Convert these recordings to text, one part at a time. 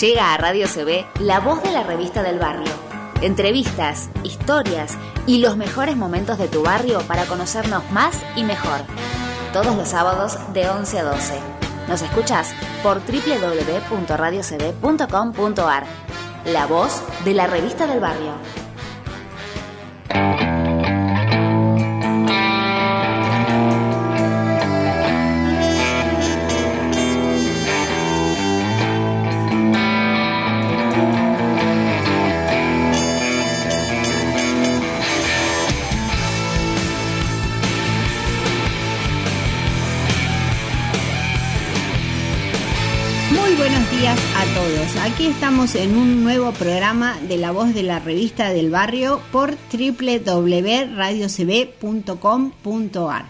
Llega a Radio CB la voz de la revista del barrio. Entrevistas, historias y los mejores momentos de tu barrio para conocernos más y mejor. Todos los sábados de 11 a 12. Nos escuchas por www.radiocb.com.ar. La voz de la revista del barrio. Aquí estamos en un nuevo programa de La Voz de la Revista del Barrio por www.radiocb.com.ar.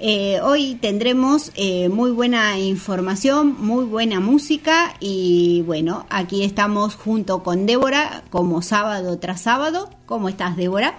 Eh, hoy tendremos eh, muy buena información, muy buena música y bueno, aquí estamos junto con Débora como sábado tras sábado. ¿Cómo estás Débora?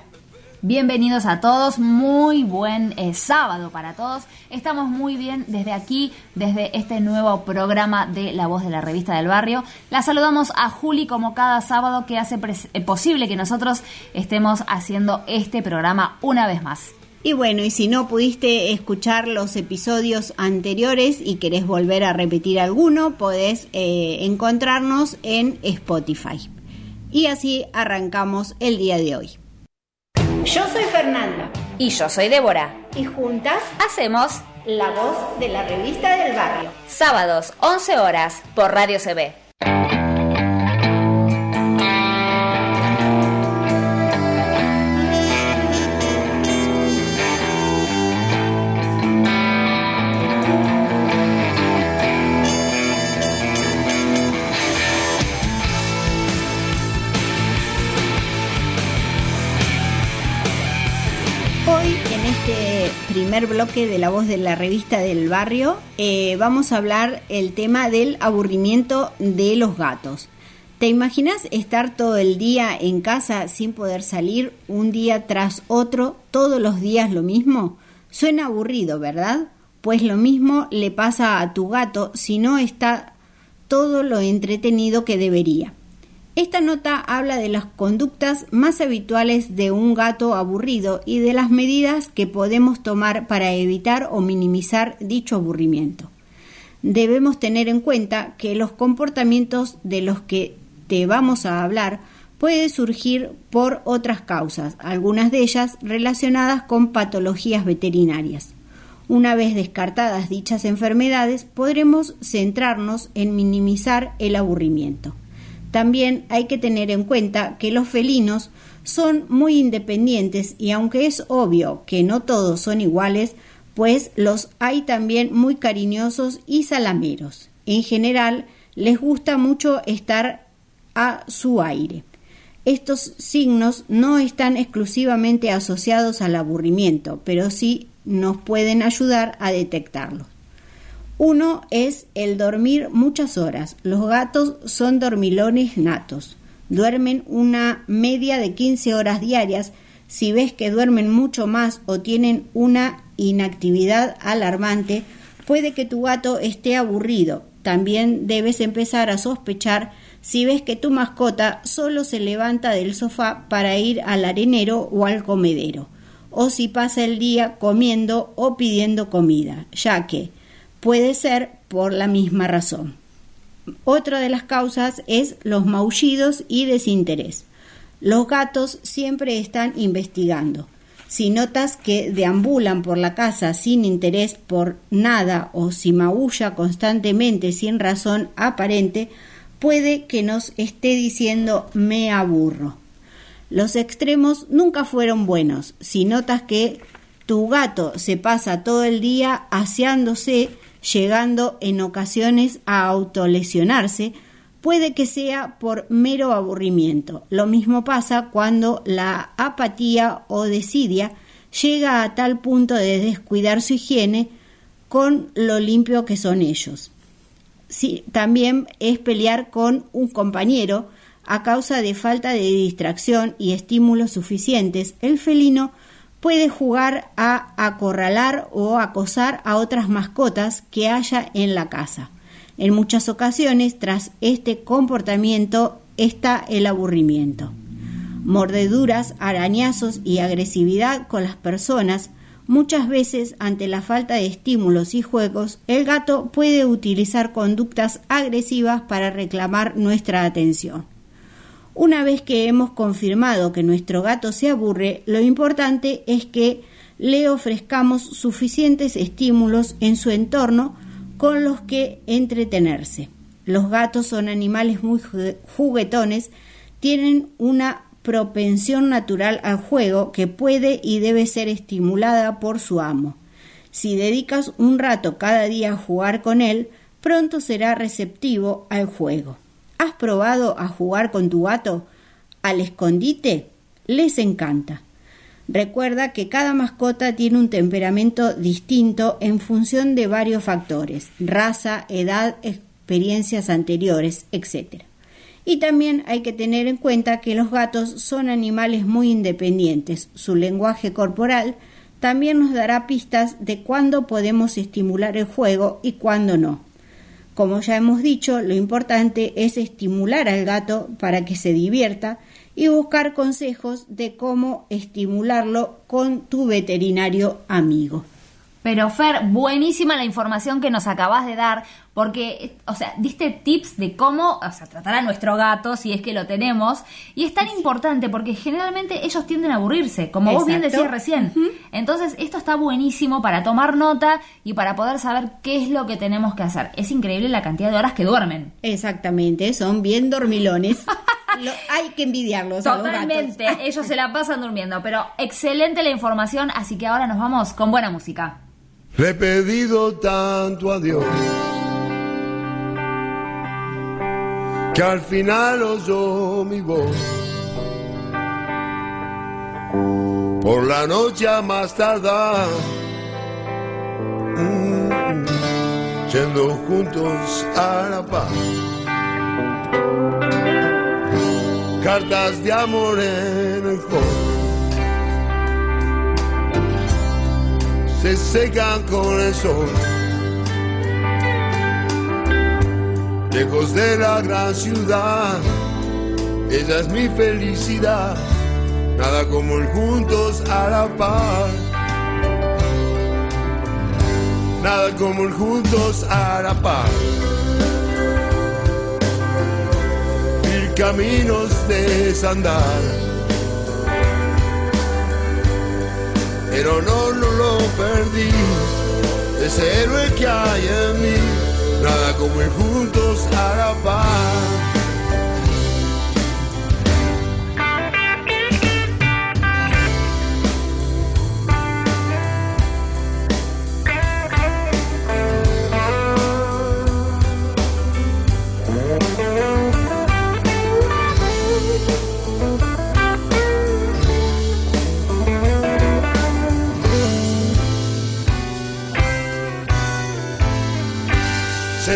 Bienvenidos a todos, muy buen eh, sábado para todos. Estamos muy bien desde aquí, desde este nuevo programa de La Voz de la Revista del Barrio. La saludamos a Juli como cada sábado que hace eh, posible que nosotros estemos haciendo este programa una vez más. Y bueno, y si no pudiste escuchar los episodios anteriores y querés volver a repetir alguno, podés eh, encontrarnos en Spotify. Y así arrancamos el día de hoy. Yo soy Fernanda. Y yo soy Débora. Y juntas hacemos La Voz de la Revista del Barrio. Sábados, 11 horas, por Radio CB. Primer bloque de la voz de la revista del barrio, eh, vamos a hablar el tema del aburrimiento de los gatos. ¿Te imaginas estar todo el día en casa sin poder salir un día tras otro, todos los días lo mismo? Suena aburrido, ¿verdad? Pues lo mismo le pasa a tu gato si no está todo lo entretenido que debería. Esta nota habla de las conductas más habituales de un gato aburrido y de las medidas que podemos tomar para evitar o minimizar dicho aburrimiento. Debemos tener en cuenta que los comportamientos de los que te vamos a hablar pueden surgir por otras causas, algunas de ellas relacionadas con patologías veterinarias. Una vez descartadas dichas enfermedades, podremos centrarnos en minimizar el aburrimiento. También hay que tener en cuenta que los felinos son muy independientes y aunque es obvio que no todos son iguales, pues los hay también muy cariñosos y salameros. En general, les gusta mucho estar a su aire. Estos signos no están exclusivamente asociados al aburrimiento, pero sí nos pueden ayudar a detectarlos. Uno es el dormir muchas horas. Los gatos son dormilones natos. Duermen una media de 15 horas diarias. Si ves que duermen mucho más o tienen una inactividad alarmante, puede que tu gato esté aburrido. También debes empezar a sospechar si ves que tu mascota solo se levanta del sofá para ir al arenero o al comedero, o si pasa el día comiendo o pidiendo comida, ya que puede ser por la misma razón. Otra de las causas es los maullidos y desinterés. Los gatos siempre están investigando. Si notas que deambulan por la casa sin interés por nada o si maulla constantemente sin razón aparente, puede que nos esté diciendo me aburro. Los extremos nunca fueron buenos. Si notas que tu gato se pasa todo el día aseándose llegando en ocasiones a autolesionarse, puede que sea por mero aburrimiento. Lo mismo pasa cuando la apatía o desidia llega a tal punto de descuidar su higiene con lo limpio que son ellos. también es pelear con un compañero a causa de falta de distracción y estímulos suficientes. El felino puede jugar a acorralar o acosar a otras mascotas que haya en la casa. En muchas ocasiones, tras este comportamiento, está el aburrimiento. Mordeduras, arañazos y agresividad con las personas Muchas veces, ante la falta de estímulos y juegos, el gato puede utilizar conductas agresivas para reclamar nuestra atención. Una vez que hemos confirmado que nuestro gato se aburre, lo importante es que le ofrezcamos suficientes estímulos en su entorno con los que entretenerse. Los gatos son animales muy juguetones, tienen una propensión natural al juego que puede y debe ser estimulada por su amo. Si dedicas un rato cada día a jugar con él, pronto será receptivo al juego. ¿Has probado a jugar con tu gato al escondite? Les encanta. Recuerda que cada mascota tiene un temperamento distinto en función de varios factores, raza, edad, experiencias anteriores, etc. Y también hay que tener en cuenta que los gatos son animales muy independientes. Su lenguaje corporal también nos dará pistas de cuándo podemos estimular el juego y cuándo no. Como ya hemos dicho, lo importante es estimular al gato para que se divierta y buscar consejos de cómo estimularlo con tu veterinario amigo. Pero Fer, buenísima la información que nos acabas de dar, porque, o sea, diste tips de cómo, o sea, tratar a nuestro gato, si es que lo tenemos, y es tan importante porque generalmente ellos tienden a aburrirse, como vos bien decías recién. Entonces, esto está buenísimo para tomar nota y para poder saber qué es lo que tenemos que hacer. Es increíble la cantidad de horas que duermen. Exactamente, son bien dormilones. hay que envidiarlos. Totalmente, ellos se la pasan durmiendo, pero excelente la información, así que ahora nos vamos con buena música. Le he pedido tanto a Dios que al final oyó mi voz. Por la noche a más tardar, mm, yendo juntos a la paz. Cartas de amor en el fondo se secan con el sol. Lejos de la gran ciudad, ella es mi felicidad, nada como el juntos a la paz. Nada como el juntos a la paz. Mil caminos desandar pero no, no lo perdí. Ese héroe que hay en mí, nada como ir juntos a la paz.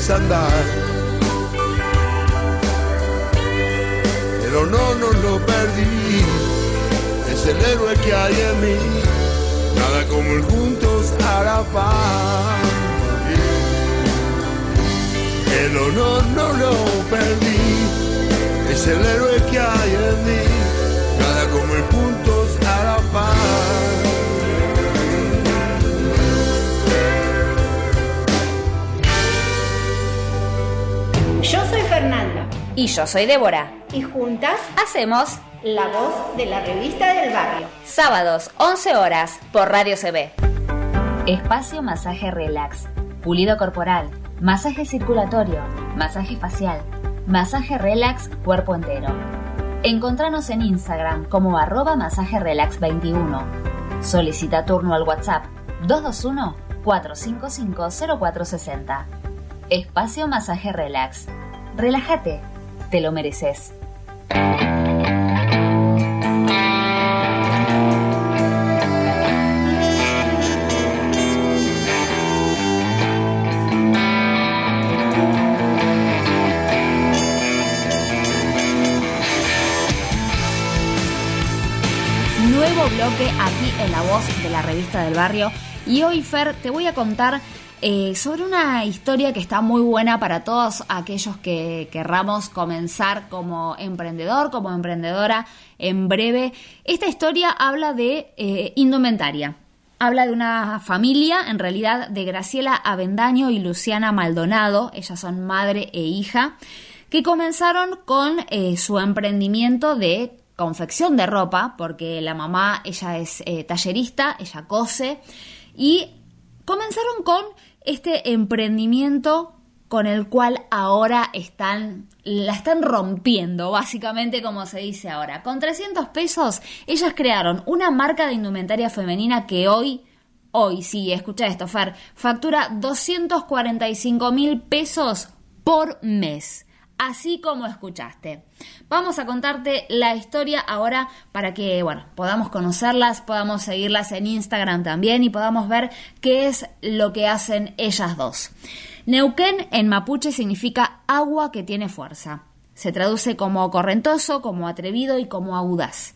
desandar. Pero no, no lo perdí, es el héroe que hay en mí, nada como el juntos la paz. El honor no lo perdí, es el héroe que hay en mí, Y yo soy Débora. Y juntas hacemos La Voz de la Revista del Barrio. Sábados, 11 horas, por Radio CB. Espacio Masaje Relax. Pulido corporal. Masaje circulatorio. Masaje facial. Masaje relax cuerpo entero. Encontranos en Instagram como arroba masaje relax 21. Solicita turno al WhatsApp 221 455 0460. Espacio Masaje Relax. Relájate, te lo mereces. Nuevo bloque aquí en La Voz de la Revista del Barrio. Y hoy, Fer, te voy a contar eh, sobre una historia que está muy buena para todos aquellos que querramos comenzar como emprendedor, como emprendedora en breve. Esta historia habla de eh, indumentaria. Habla de una familia, en realidad de Graciela Avendaño y Luciana Maldonado, ellas son madre e hija, que comenzaron con eh, su emprendimiento de confección de ropa, porque la mamá, ella es tallerista, ella cose, y comenzaron con este emprendimiento con el cual ahora están, la están rompiendo, básicamente como se dice ahora. Con 300 pesos, ellas crearon una marca de indumentaria femenina que hoy, hoy, sí, escucha esto, Fer, factura 245 mil pesos por mes así como escuchaste. Vamos a contarte la historia ahora para que, bueno, podamos conocerlas, podamos seguirlas en Instagram también y podamos ver qué es lo que hacen ellas dos. Neuquén en mapuche significa agua que tiene fuerza. Se traduce como correntoso, como atrevido y como audaz.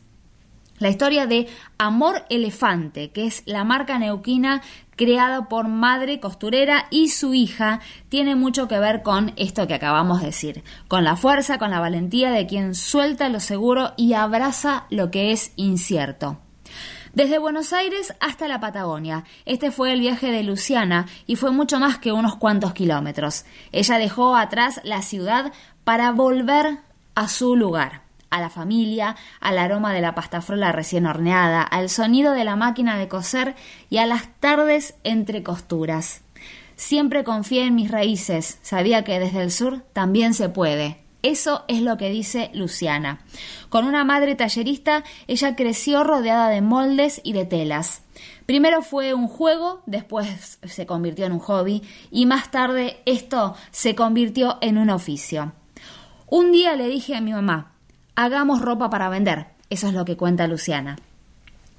La historia de Amor Elefante, que es la marca neuquina creada por madre costurera y su hija, tiene mucho que ver con esto que acabamos de decir, con la fuerza, con la valentía de quien suelta lo seguro y abraza lo que es incierto. Desde Buenos Aires hasta la Patagonia. Este fue el viaje de Luciana y fue mucho más que unos cuantos kilómetros. Ella dejó atrás la ciudad para volver a su lugar a la familia, al aroma de la pasta frola recién horneada, al sonido de la máquina de coser y a las tardes entre costuras. Siempre confié en mis raíces, sabía que desde el sur también se puede. Eso es lo que dice Luciana. Con una madre tallerista, ella creció rodeada de moldes y de telas. Primero fue un juego, después se convirtió en un hobby y más tarde esto se convirtió en un oficio. Un día le dije a mi mamá, hagamos ropa para vender. Eso es lo que cuenta Luciana.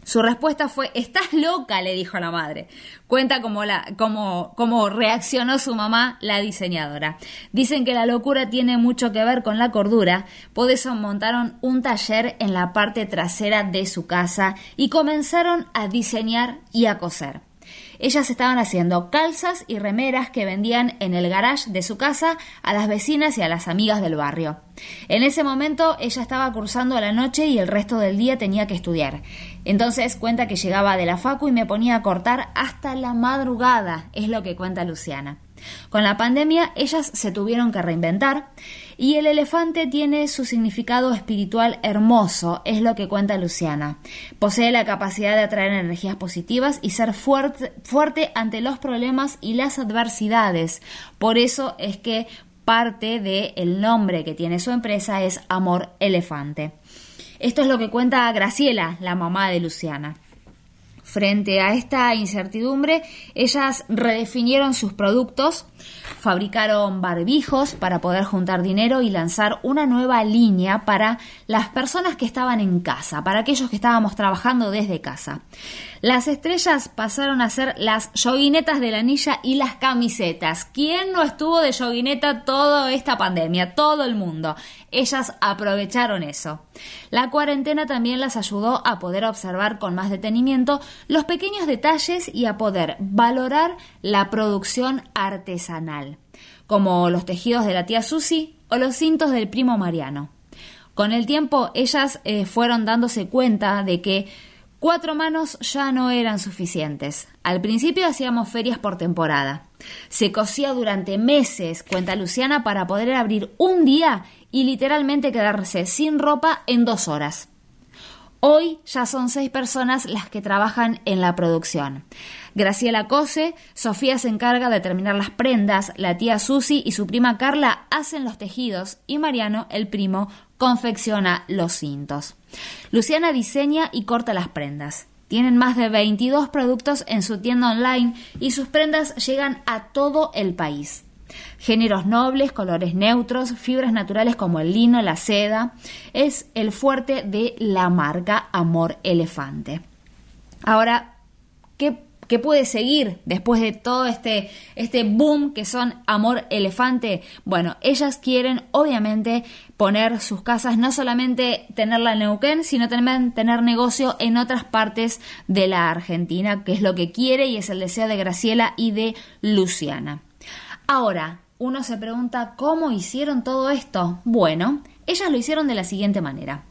Su respuesta fue, estás loca, le dijo la madre. Cuenta cómo, la, reaccionó su mamá, la diseñadora. Dicen que la locura tiene mucho que ver con la cordura, por eso montaron un taller en la parte trasera de su casa y comenzaron a diseñar y a coser. Ellas estaban haciendo calzas y remeras que vendían en el garage de su casa a las vecinas y a las amigas del barrio. En ese momento ella estaba cursando la noche y el resto del día tenía que estudiar. Entonces cuenta que llegaba de la facu y me ponía a cortar hasta la madrugada, es lo que cuenta Luciana. Con la pandemia ellas se tuvieron que reinventar y el elefante tiene su significado espiritual hermoso, es lo que cuenta Luciana. Posee la capacidad de atraer energías positivas y ser fuerte, fuerte ante los problemas y las adversidades. Por eso es que parte del nombre que tiene su empresa es Amor Elefante. Esto es lo que cuenta Graciela, la mamá de Luciana. Frente a esta incertidumbre, ellas redefinieron sus productos, fabricaron barbijos para poder juntar dinero y lanzar una nueva línea para las personas que estaban en casa, para aquellos que estábamos trabajando desde casa. Las estrellas pasaron a ser las yoguinetas de la anilla y las camisetas. ¿Quién no estuvo de yoguineta toda esta pandemia? Todo el mundo. Ellas aprovecharon eso. La cuarentena también las ayudó a poder observar con más detenimiento los pequeños detalles y a poder valorar la producción artesanal, como los tejidos de la tía Susi o los cintos del primo Mariano. Con el tiempo ellas eh, fueron dándose cuenta de que Cuatro manos ya no eran suficientes. Al principio hacíamos ferias por temporada. Se cosía durante meses, cuenta Luciana, para poder abrir un día y literalmente quedarse sin ropa en dos horas. Hoy ya son seis personas las que trabajan en la producción. Graciela cose, Sofía se encarga de terminar las prendas, la tía Susi y su prima Carla hacen los tejidos y Mariano, el primo, confecciona los cintos. Luciana diseña y corta las prendas. Tienen más de 22 productos en su tienda online y sus prendas llegan a todo el país. Géneros nobles, colores neutros, fibras naturales como el lino, la seda, es el fuerte de la marca Amor Elefante. Ahora, ¿qué ¿Qué puede seguir después de todo este, este boom que son Amor Elefante? Bueno, ellas quieren obviamente poner sus casas, no solamente tenerla en Neuquén, sino también tener negocio en otras partes de la Argentina, que es lo que quiere y es el deseo de Graciela y de Luciana. Ahora, uno se pregunta cómo hicieron todo esto. Bueno, ellas lo hicieron de la siguiente manera.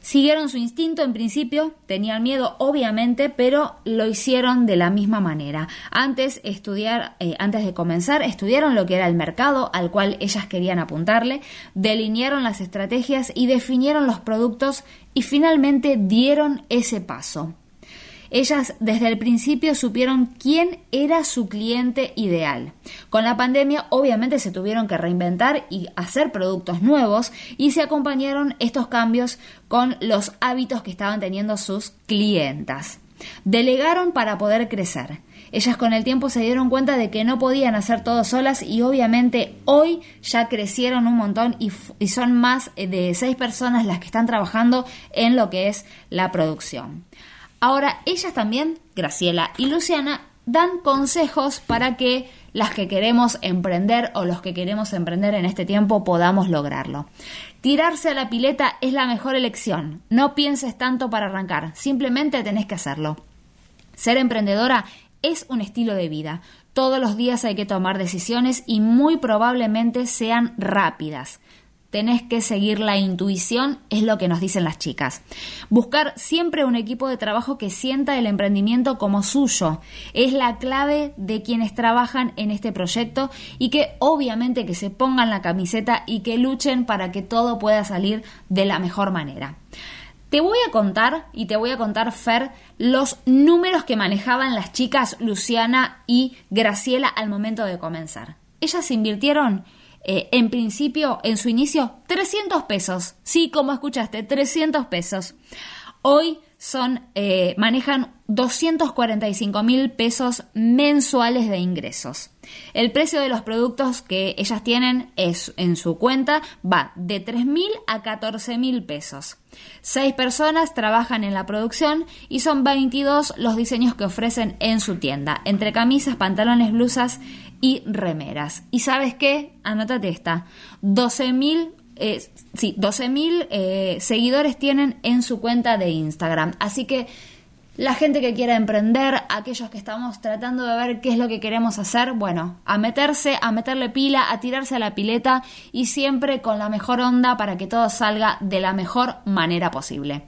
Siguieron su instinto en principio, tenían miedo obviamente, pero lo hicieron de la misma manera. Antes estudiar, eh, antes de comenzar, estudiaron lo que era el mercado al cual ellas querían apuntarle, delinearon las estrategias y definieron los productos y finalmente dieron ese paso. Ellas desde el principio supieron quién era su cliente ideal. Con la pandemia obviamente se tuvieron que reinventar y hacer productos nuevos y se acompañaron estos cambios con los hábitos que estaban teniendo sus clientas. Delegaron para poder crecer. Ellas con el tiempo se dieron cuenta de que no podían hacer todo solas y obviamente hoy ya crecieron un montón y, son más de seis personas las que están trabajando en lo que es la producción. Ahora, ellas también, Graciela y Luciana, dan consejos para que las que queremos emprender o los que queremos emprender en este tiempo podamos lograrlo. Tirarse a la pileta es la mejor elección. No pienses tanto para arrancar, simplemente tenés que hacerlo. Ser emprendedora es un estilo de vida. Todos los días hay que tomar decisiones y muy probablemente sean rápidas tenés que seguir la intuición, es lo que nos dicen las chicas. Buscar siempre un equipo de trabajo que sienta el emprendimiento como suyo. Es la clave de quienes trabajan en este proyecto y que obviamente que se pongan la camiseta y que luchen para que todo pueda salir de la mejor manera. Te voy a contar, y te voy a contar, Fer, los números que manejaban las chicas Luciana y Graciela al momento de comenzar. Ellas invirtieron eh, en principio, en su inicio, 300 pesos. Sí, como escuchaste, 300 pesos. Hoy son, eh, manejan 245 mil pesos mensuales de ingresos. El precio de los productos que ellas tienen es, en su cuenta va de 3 mil a 14 mil pesos. Seis personas trabajan en la producción y son 22 los diseños que ofrecen en su tienda, entre camisas, pantalones, blusas y remeras. ¿Y sabes qué? Anótate esta. 12 mil eh, sí, 12.000 eh, seguidores tienen en su cuenta de Instagram. Así que la gente que quiera emprender, aquellos que estamos tratando de ver qué es lo que queremos hacer, bueno, a meterse, a meterle pila, a tirarse a la pileta y siempre con la mejor onda para que todo salga de la mejor manera posible.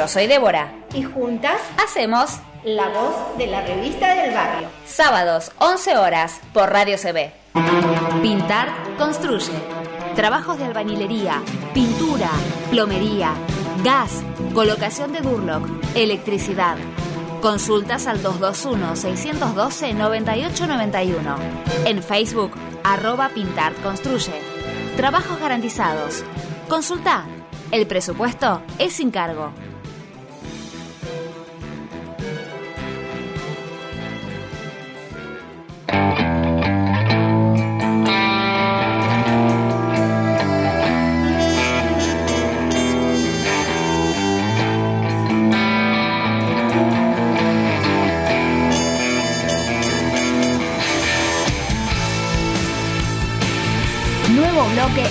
Yo soy Débora. Y juntas hacemos La Voz de la Revista del Barrio. Sábados, 11 horas, por Radio CB. Pintar construye. Trabajos de albañilería, pintura, plomería, gas, colocación de Durlock, electricidad. Consultas al 221-612-9891. En Facebook, arroba Pintar Construye. Trabajos garantizados. Consulta. El presupuesto es sin cargo.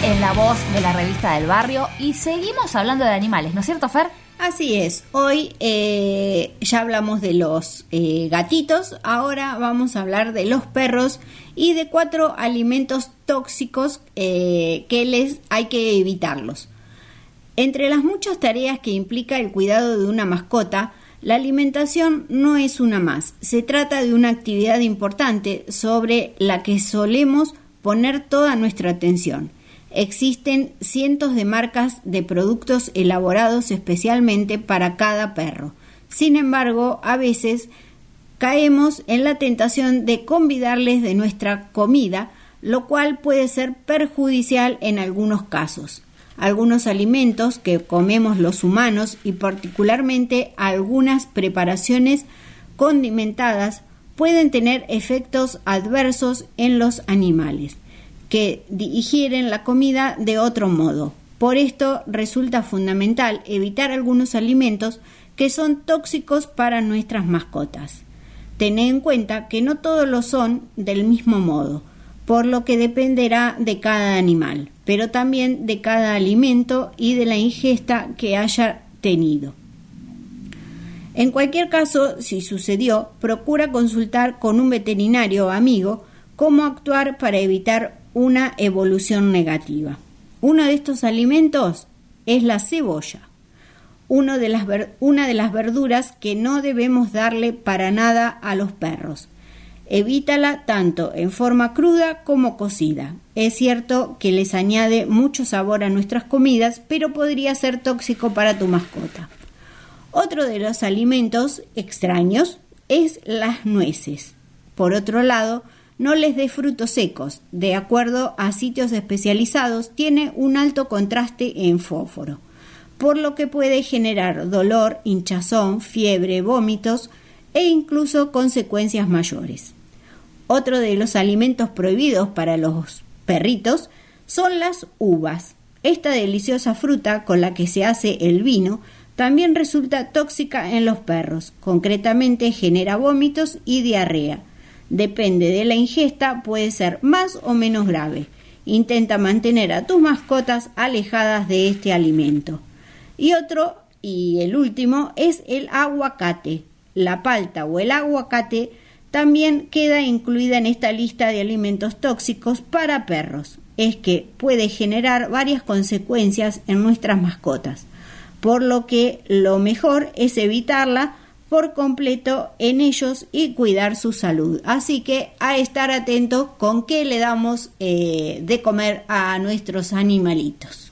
En la voz de la revista del barrio y seguimos hablando de animales, ¿no es cierto, Fer? Así es, hoy eh, ya hablamos de los eh, gatitos, ahora vamos a hablar de los perros y de cuatro alimentos tóxicos eh, que les hay que evitarlos. Entre las muchas tareas que implica el cuidado de una mascota, la alimentación no es una más. Se trata de una actividad importante sobre la que solemos poner toda nuestra atención. Existen cientos de marcas de productos elaborados especialmente para cada perro. Sin embargo, a veces caemos en la tentación de convidarles de nuestra comida, lo cual puede ser perjudicial en algunos casos. Algunos alimentos que comemos los humanos y particularmente algunas preparaciones condimentadas pueden tener efectos adversos en los animales que digieren la comida de otro modo. Por esto resulta fundamental evitar algunos alimentos que son tóxicos para nuestras mascotas. Tened en cuenta que no todos lo son del mismo modo, por lo que dependerá de cada animal, pero también de cada alimento y de la ingesta que haya tenido. En cualquier caso, si sucedió, procura consultar con un veterinario o amigo cómo actuar para evitar una evolución negativa. Uno de estos alimentos es la cebolla, de las una de las verduras que no debemos darle para nada a los perros. Evítala tanto en forma cruda como cocida. Es cierto que les añade mucho sabor a nuestras comidas, pero podría ser tóxico para tu mascota. Otro de los alimentos extraños es las nueces. Por otro lado, no les dé frutos secos. De acuerdo a sitios especializados, tiene un alto contraste en fósforo, por lo que puede generar dolor, hinchazón, fiebre, vómitos e incluso consecuencias mayores. Otro de los alimentos prohibidos para los perritos son las uvas. Esta deliciosa fruta con la que se hace el vino también resulta tóxica en los perros, concretamente genera vómitos y diarrea. Depende de la ingesta, puede ser más o menos grave. Intenta mantener a tus mascotas alejadas de este alimento. Y otro, y el último, es el aguacate. La palta o el aguacate también queda incluida en esta lista de alimentos tóxicos para perros. Es que puede generar varias consecuencias en nuestras mascotas por lo que lo mejor es evitarla por completo en ellos y cuidar su salud. Así que a estar atentos con qué le damos eh, de comer a nuestros animalitos.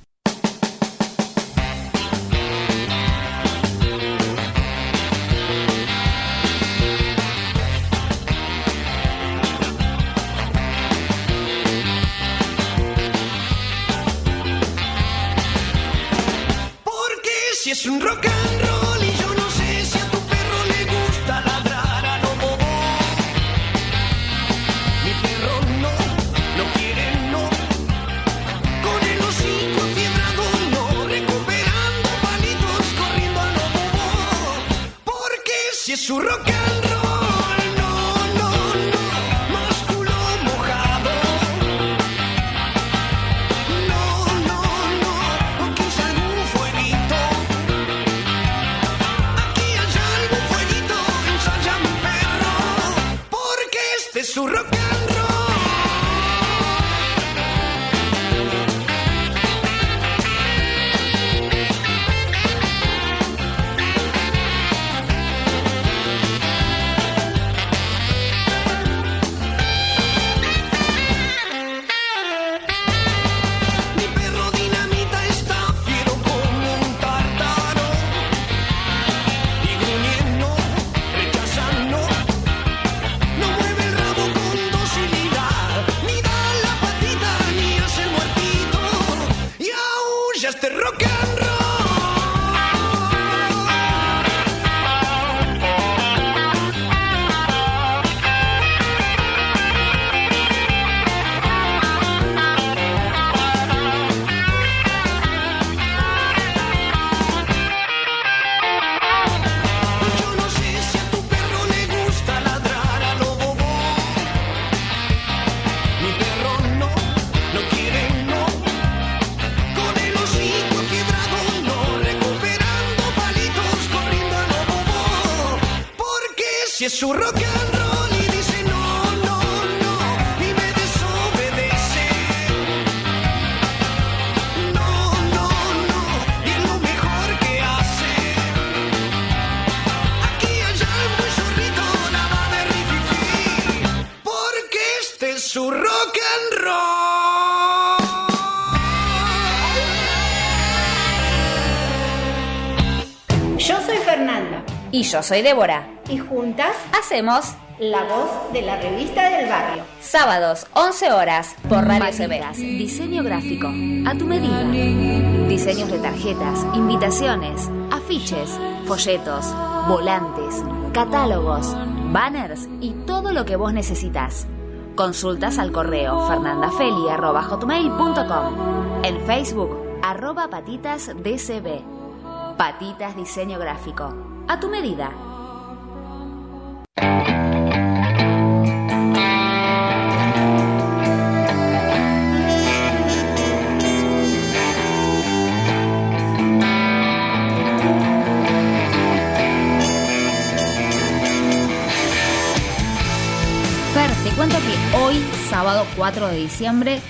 Porque si es un rock and su rock and roll y dice no, no, no, y me desobedece. No, no, no, y es lo mejor que hace. Aquí allá es muy zorrito, nada de rififi, porque este es su rock and roll. Yo soy Fernanda Y yo soy Débora. Y juntas Hacemos la voz de la revista del barrio. sábados 11 horas por Radio CB. Diseño gráfico a tu medida. Diseños de tarjetas, invitaciones, afiches, folletos, volantes, catálogos, banners y todo lo que vos necesitas. Consultas al correo fernandafeli.com. En Facebook, arroba patitasdcb. Patitas Diseño Gráfico. A tu medida. 4 de diciembre,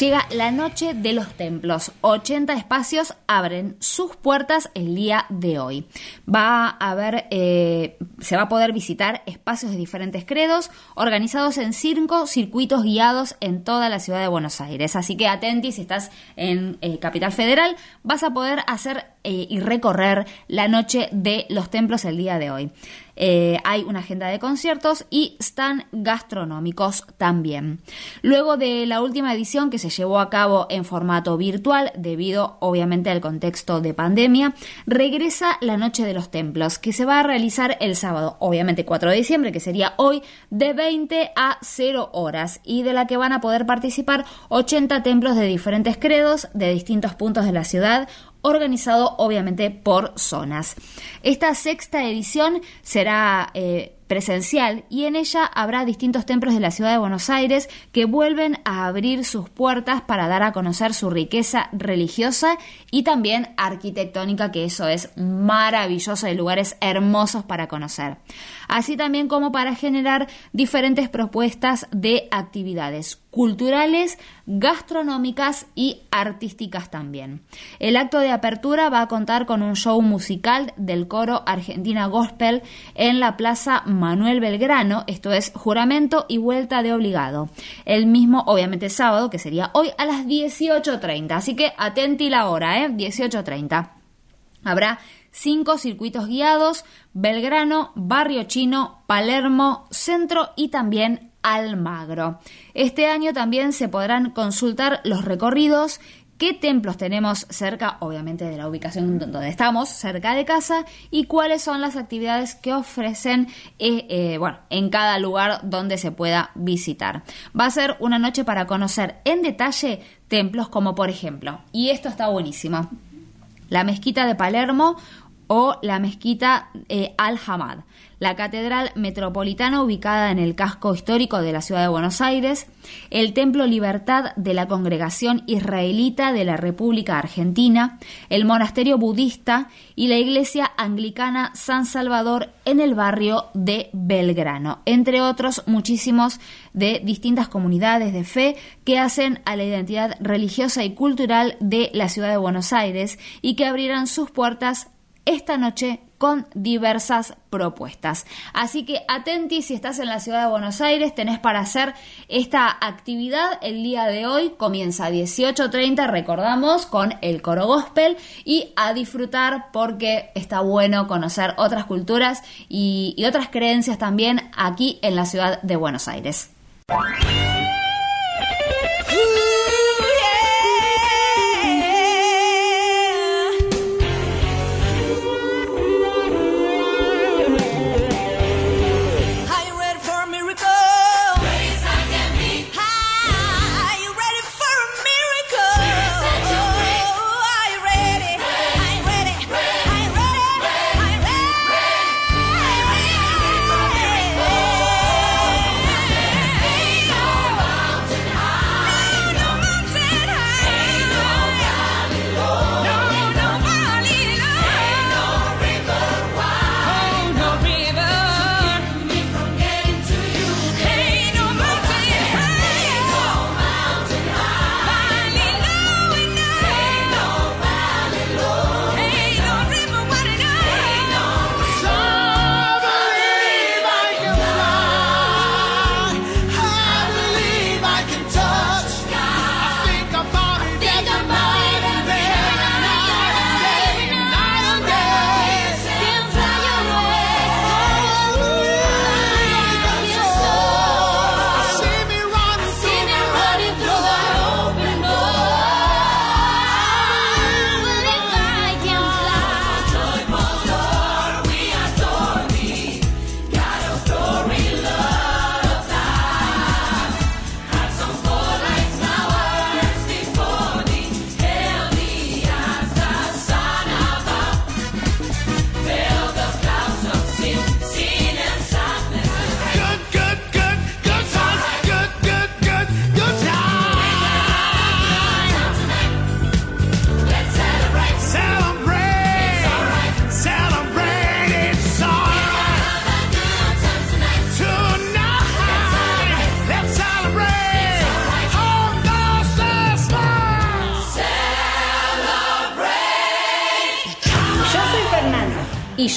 llega la Noche de los Templos. 80 espacios abren sus puertas el día de hoy. Va a haber, eh, se va a poder visitar espacios de diferentes credos organizados en cinco circuitos guiados en toda la ciudad de Buenos Aires. Así que atenti, si estás en eh, Capital Federal, vas a poder hacer eh, y recorrer la Noche de los Templos el día de hoy. Eh, hay una agenda de conciertos y stand gastronómicos también. Luego de la última edición que se llevó a cabo en formato virtual, debido obviamente al contexto de pandemia, regresa la Noche de los Templos, que se va a realizar el sábado, obviamente 4 de diciembre, que sería hoy, de 20 a 0 horas, y de la que van a poder participar 80 templos de diferentes credos, de distintos puntos de la ciudad, organizado obviamente por zonas. Esta sexta edición será eh, presencial y en ella habrá distintos templos de la ciudad de Buenos Aires que vuelven a abrir sus puertas para dar a conocer su riqueza religiosa y también arquitectónica, que eso es maravilloso, hay lugares hermosos para conocer. Así también como para generar diferentes propuestas de actividades culturales, gastronómicas y artísticas también. El acto de apertura va a contar con un show musical del coro Argentina Gospel en la Plaza Manuel Belgrano, esto es juramento y vuelta de obligado. El mismo, obviamente sábado, que sería hoy a las 18.30, así que atenti la hora, ¿eh? 18.30. Habrá cinco circuitos guiados, Belgrano, Barrio Chino, Palermo, Centro y también Almagro. Este año también se podrán consultar los recorridos, qué templos tenemos cerca, obviamente de la ubicación donde estamos, cerca de casa, y cuáles son las actividades que ofrecen eh, eh, en cada lugar donde se pueda visitar. Va a ser una noche para conocer en detalle templos como por ejemplo, y esto está buenísimo, la mezquita de Palermo o la mezquita eh, Al-Hamad, la catedral metropolitana ubicada en el casco histórico de la ciudad de Buenos Aires, el Templo Libertad de la Congregación Israelita de la República Argentina, el monasterio budista y la iglesia anglicana San Salvador en el barrio de Belgrano, entre otros muchísimos de distintas comunidades de fe que hacen a la identidad religiosa y cultural de la ciudad de Buenos Aires y que abrirán sus puertas esta noche con diversas propuestas. Así que atenti si estás en la ciudad de Buenos Aires, tenés para hacer esta actividad el día de hoy. Comienza a 18.30, recordamos, con el coro gospel y a disfrutar porque está bueno conocer otras culturas y, y otras creencias también aquí en la ciudad de Buenos Aires.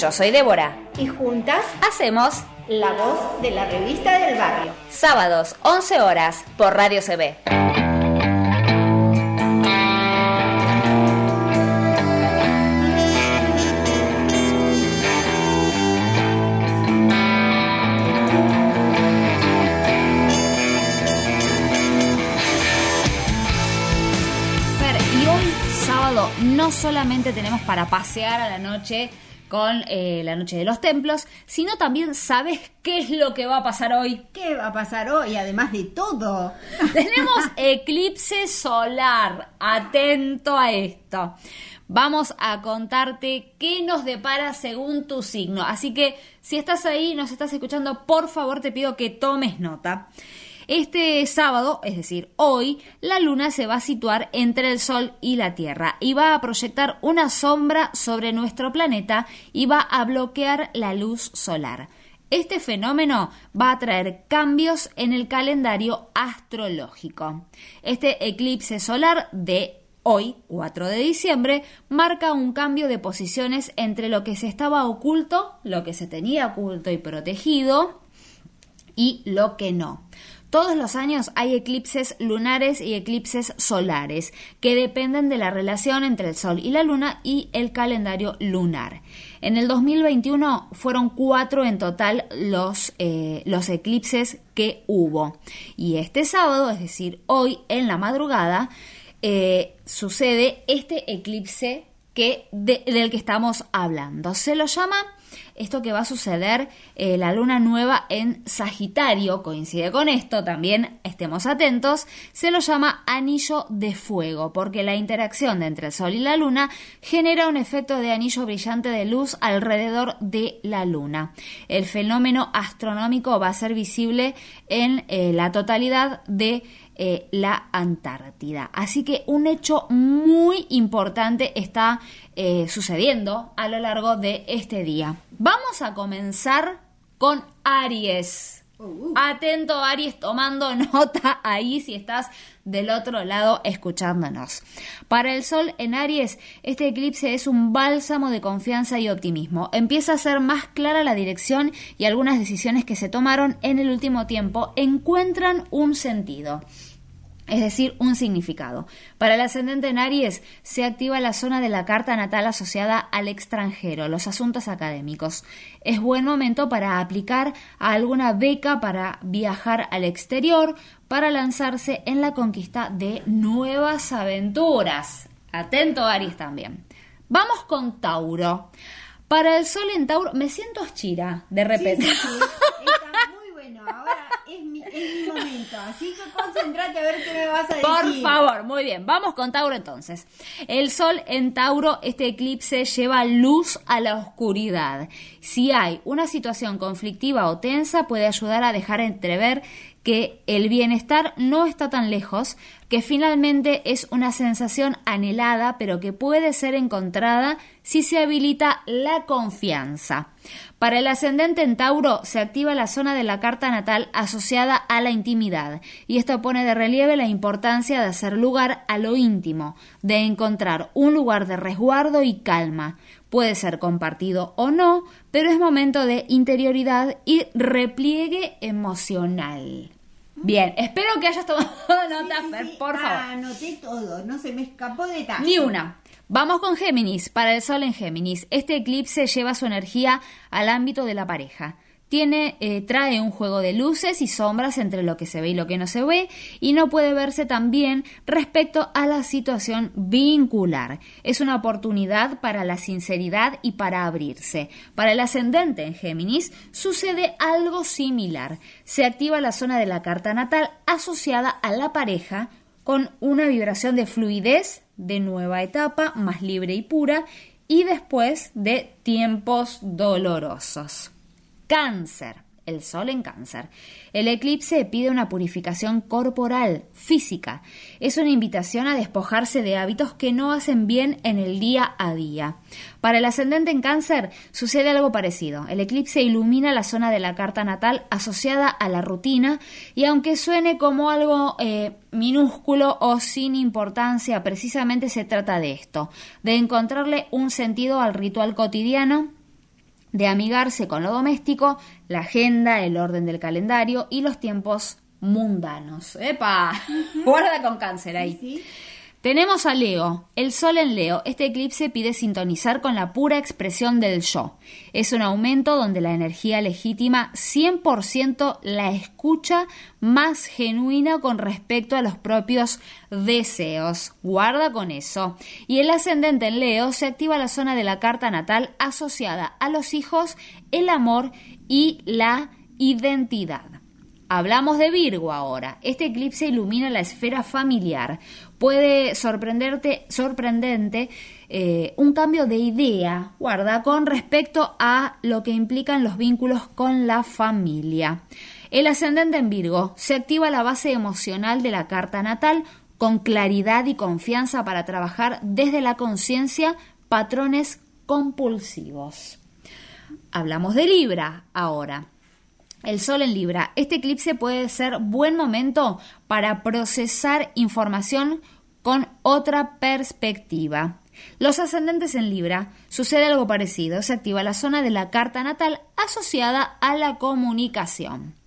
Yo soy Débora. Y juntas, Hacemos la voz de la revista del barrio. sábados 11 horas por Radio CB. Y hoy sábado no solamente tenemos para pasear a la noche con eh, la noche de los templos, sino también sabes qué es lo que va a pasar hoy. ¿Qué va a pasar hoy? Además de todo. Tenemos eclipse solar. Atento a esto. Vamos a contarte qué nos depara según tu signo. Así que si estás ahí, nos estás escuchando, por favor te pido que tomes nota. Este sábado, es decir, hoy, la luna se va a situar entre el Sol y la Tierra y va a proyectar una sombra sobre nuestro planeta y va a bloquear la luz solar. Este fenómeno va a traer cambios en el calendario astrológico. Este eclipse solar de hoy, 4 de diciembre, marca un cambio de posiciones entre lo que se estaba oculto, lo que se tenía oculto y protegido, y lo que no. Todos los años hay eclipses lunares y eclipses solares que dependen de la relación entre el Sol y la Luna y el calendario lunar. En el 2021 fueron cuatro en total los, eh, los eclipses que hubo. Y este sábado, es decir, hoy en la madrugada, eh, sucede este eclipse que, de- del que estamos hablando. Se lo llama esto que va a suceder, eh, la luna nueva en Sagitario, coincide con esto, también estemos atentos, se lo llama anillo de fuego, porque la interacción de entre el Sol y la luna genera un efecto de anillo brillante de luz alrededor de la luna. El fenómeno astronómico va a ser visible en eh, la totalidad de eh, la Antártida. Así que un hecho muy importante está eh, sucediendo a lo largo de este día. Vamos a comenzar con Aries. Atento Aries, tomando nota ahí si estás del otro lado escuchándonos. Para el Sol en Aries, este eclipse es un bálsamo de confianza y optimismo. Empieza a ser más clara la dirección y algunas decisiones que se tomaron en el último tiempo encuentran un sentido es decir, un significado. Para el ascendente en Aries se activa la zona de la carta natal asociada al extranjero, los asuntos académicos. Es buen momento para aplicar a alguna beca para viajar al exterior, para lanzarse en la conquista de nuevas aventuras. Atento Aries también. Vamos con Tauro. Para el sol en Tauro, me siento chira de repente. Sí, sí, sí. Ahora es mi, es mi momento. Así que concentrate a ver qué me vas a decir. Por favor, muy bien, vamos con Tauro entonces. El Sol en Tauro, este eclipse lleva luz a la oscuridad. Si hay una situación conflictiva o tensa, puede ayudar a dejar entrever que el bienestar no está tan lejos, que finalmente es una sensación anhelada, pero que puede ser encontrada si se habilita la confianza. Para el ascendente en Tauro se activa la zona de la carta natal asociada a la intimidad, y esto pone de relieve la importancia de hacer lugar a lo íntimo, de encontrar un lugar de resguardo y calma. Puede ser compartido o no, pero es momento de interioridad y repliegue emocional. Bien, espero que hayas tomado nota, Sí, sí, Fer, sí. por favor. Anoté todo, no se me escapó detalle. Ni una. Vamos con Géminis. Para el Sol en Géminis, este eclipse lleva su energía al ámbito de la pareja. Tiene, eh, trae un juego de luces y sombras entre lo que se ve y lo que no se ve y no puede verse tan bien respecto a la situación vincular. Es una oportunidad para la sinceridad y para abrirse. Para el ascendente en Géminis sucede algo similar. Se activa la zona de la carta natal asociada a la pareja con una vibración de fluidez, de nueva etapa, más libre y pura, y después de tiempos dolorosos. Cáncer. El sol en cáncer. El eclipse pide una purificación corporal, física. Es una invitación a despojarse de hábitos que no hacen bien en el día a día. Para el ascendente en cáncer sucede algo parecido. El eclipse ilumina la zona de la carta natal asociada a la rutina y aunque suene como algo eh, minúsculo o sin importancia, precisamente se trata de esto, de encontrarle un sentido al ritual cotidiano de amigarse con lo doméstico, la agenda, el orden del calendario y los tiempos mundanos. ¡Epa! Guarda con cáncer ahí. Tenemos a Leo, el Sol en Leo. Este eclipse pide sintonizar con la pura expresión del yo. Es un aumento donde la energía legítima 100% la escucha más genuina con respecto a los propios deseos. Guarda con eso. Y el ascendente en Leo se activa la zona de la carta natal asociada a los hijos, el amor y la identidad. Hablamos de Virgo ahora. Este eclipse ilumina la esfera familiar. Puede sorprenderte, sorprendente eh, un cambio de idea, guarda, con respecto a lo que implican los vínculos con la familia. El ascendente en Virgo se activa la base emocional de la carta natal con claridad y confianza para trabajar desde la conciencia patrones compulsivos. Hablamos de Libra ahora. El Sol en Libra. Este eclipse puede ser buen momento para procesar información con otra perspectiva. Los ascendentes en Libra sucede algo parecido. Se activa la zona de la carta natal asociada a la comunicación.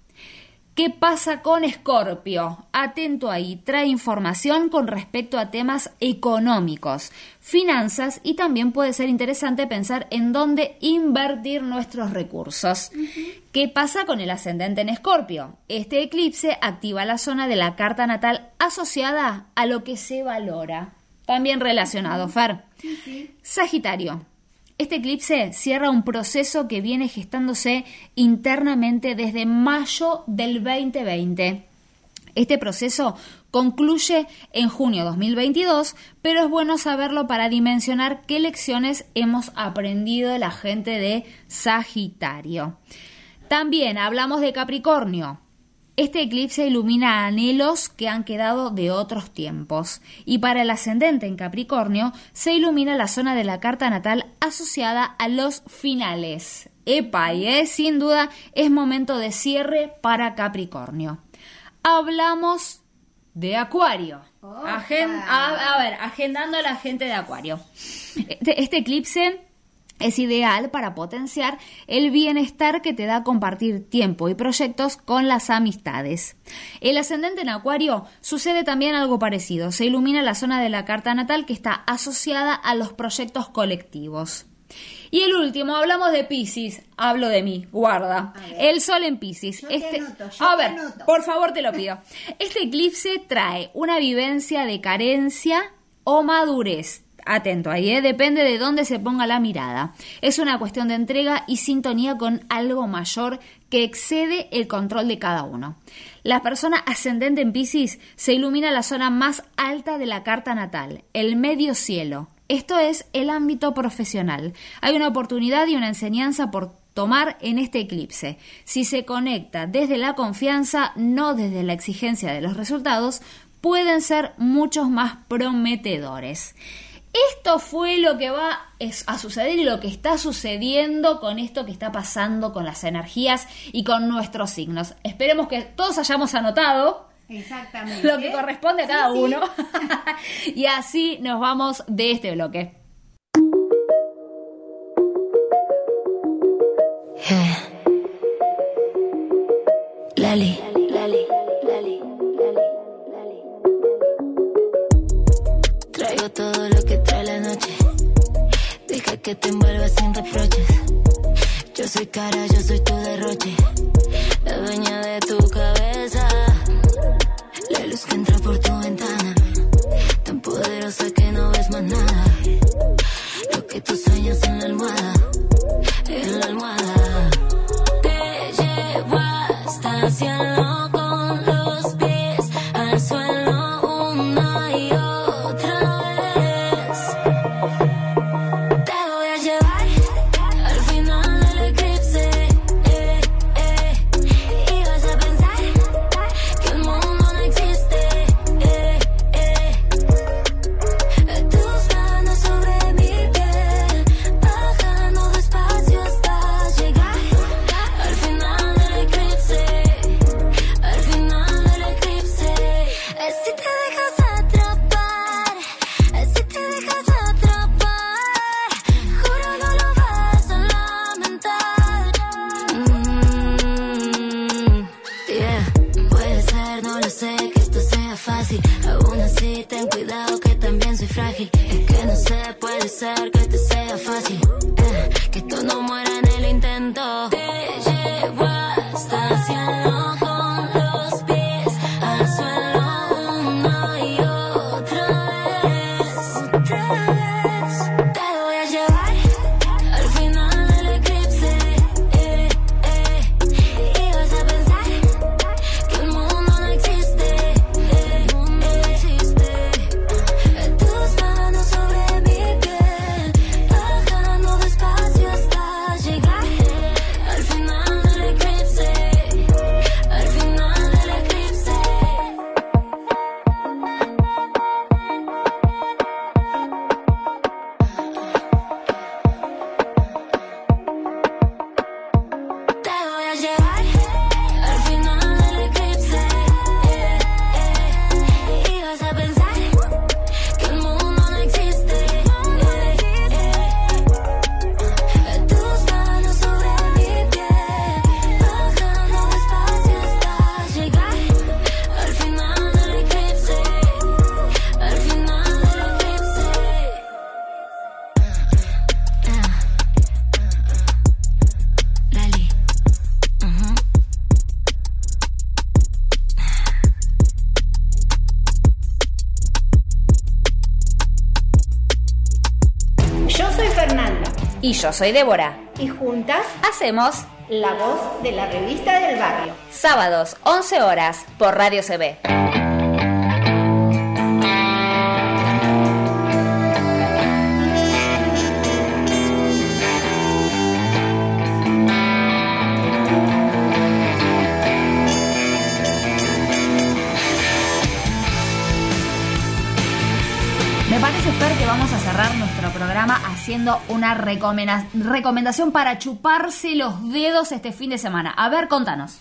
¿Qué pasa con Escorpio? Atento ahí, trae información con respecto a temas económicos, finanzas y también puede ser interesante pensar en dónde invertir nuestros recursos. ¿Qué pasa con el ascendente en Escorpio? Este eclipse activa la zona de la carta natal asociada a lo que se valora. También relacionado, Fer. Sagitario. Este eclipse cierra un proceso que viene gestándose internamente desde mayo del 2020. Este proceso concluye en junio 2022, pero es bueno saberlo para dimensionar qué lecciones hemos aprendido de la gente de Sagitario. También hablamos de Capricornio. Este eclipse ilumina anhelos que han quedado de otros tiempos. Y para el ascendente en Capricornio se ilumina la zona de la carta natal asociada a los finales. Epa, y eh, sin duda es momento de cierre para Capricornio. Hablamos de Acuario. Agen- a, a ver, agendando a la gente de Acuario. Este, este eclipse es ideal para potenciar el bienestar que te da compartir tiempo y proyectos con las amistades. El ascendente en Acuario sucede también algo parecido. Se ilumina la zona de la carta natal que está asociada a los proyectos colectivos. Y el último, hablamos de Pisces. Hablo de mí, guarda. El sol en Pisces. Yo te Este, yo a te ver, por favor te lo pido. Este eclipse trae una vivencia de carencia o madurez. Atento ahí, ¿eh? depende de dónde se ponga la mirada. Es una cuestión de entrega y sintonía con algo mayor que excede el control de cada uno. La persona ascendente en Pisces se ilumina la zona más alta de la carta natal, el medio cielo. Esto es el ámbito profesional. Hay una oportunidad y una enseñanza por tomar en este eclipse. Si se conecta desde la confianza, no desde la exigencia de los resultados, pueden ser muchos más prometedores. Esto fue lo que va a suceder y lo que está sucediendo con esto que está pasando con las energías y con nuestros signos. Esperemos que todos hayamos anotado Exactamente. lo que corresponde a cada Sí, sí. uno. y así nos vamos de este bloque. Lali. Que te envuelva sin reproches. Yo soy cara, yo soy tu derroche. Y yo soy Débora. y juntas Hacemos la voz de la revista del barrio. sábados 11 horas por Radio CB. Una recomenda- recomendación para chuparse los dedos este fin de semana. A ver, contanos.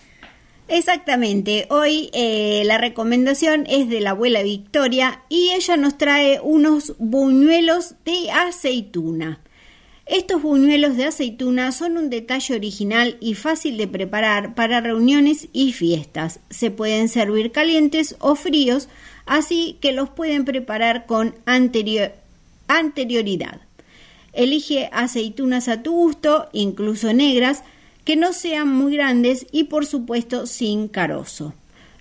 Exactamente, hoy eh, la recomendación es de la abuela Victoria y ella nos trae unos buñuelos de aceituna. Estos buñuelos de aceituna son un detalle original y fácil de preparar para reuniones y fiestas. Se pueden servir calientes o fríos, así que los pueden preparar con anterior- anterioridad. Elige aceitunas a tu gusto, incluso negras, que no sean muy grandes y por supuesto sin carozo.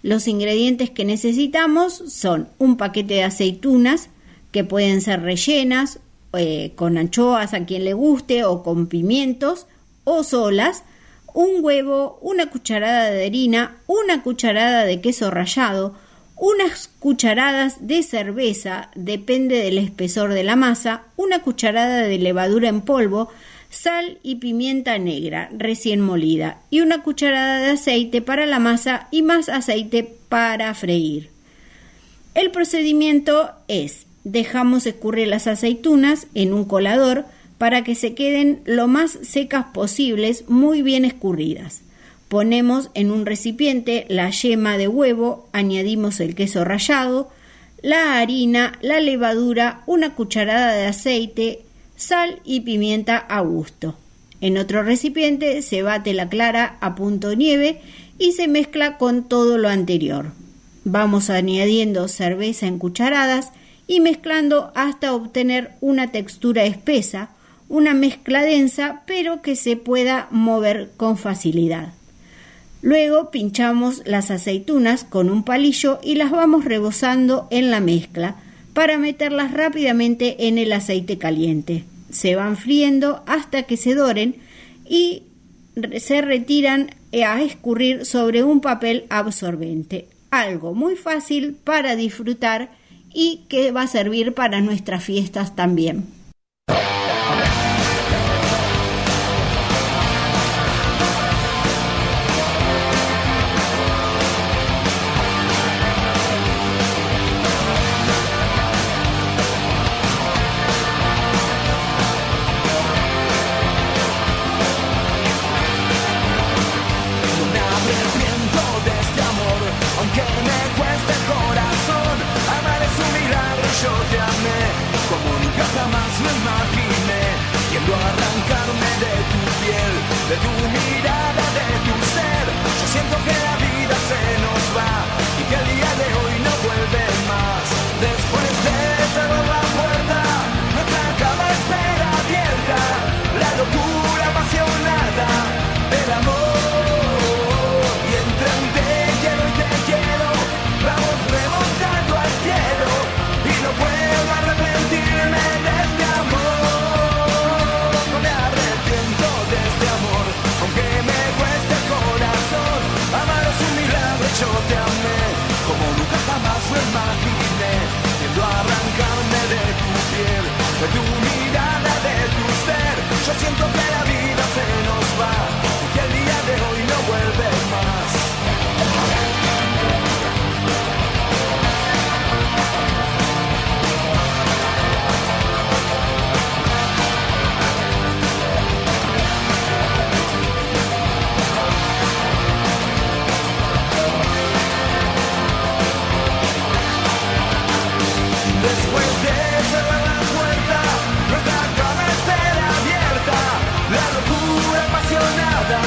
Los ingredientes que necesitamos son un paquete de aceitunas que pueden ser rellenas eh, con anchoas a quien le guste o con pimientos o solas, un huevo, una cucharada de harina, una cucharada de queso rallado, unas cucharadas de cerveza, depende del espesor de la masa, una cucharada de levadura en polvo, sal y pimienta negra recién molida y una cucharada de aceite para la masa y más aceite para freír. El procedimiento es dejamos escurrir las aceitunas en un colador para que se queden lo más secas posibles, muy bien escurridas. Ponemos en un recipiente la yema de huevo, añadimos el queso rallado, la harina, la levadura, una cucharada de aceite, sal y pimienta a gusto. En otro recipiente se bate la clara a punto nieve y se mezcla con todo lo anterior. Vamos añadiendo cerveza en cucharadas y mezclando hasta obtener una textura espesa, una mezcla densa pero que se pueda mover con facilidad. Luego pinchamos las aceitunas con un palillo y las vamos rebozando en la mezcla para meterlas rápidamente en el aceite caliente. Se van friendo hasta que se doren y se retiran a escurrir sobre un papel absorbente. Algo muy fácil para disfrutar y que va a servir para nuestras fiestas también. De tu mirada. La locura apasionada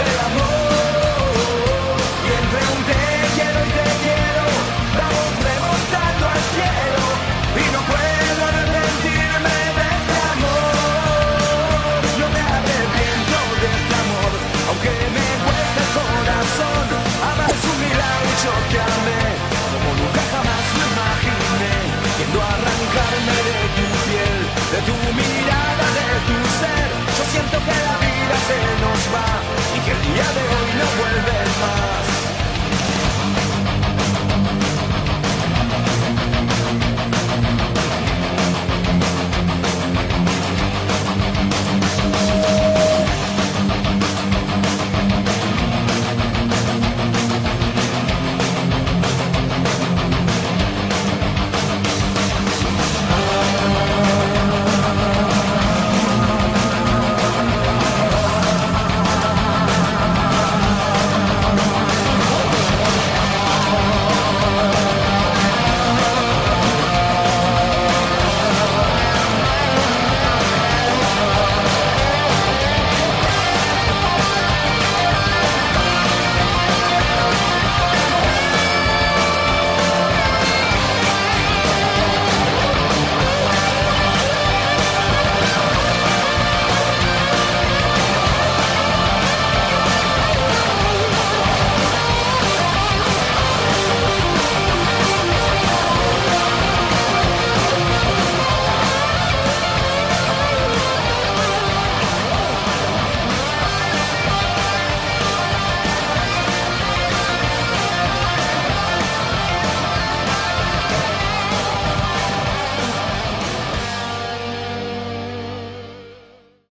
del amor. Y entre un te quiero y te quiero La hombre volta al cielo. Y no puedo arrepentirme de este amor. Yo me arrepiento de este amor Aunque me cuesta el corazón. A más un milagro que aún 赌命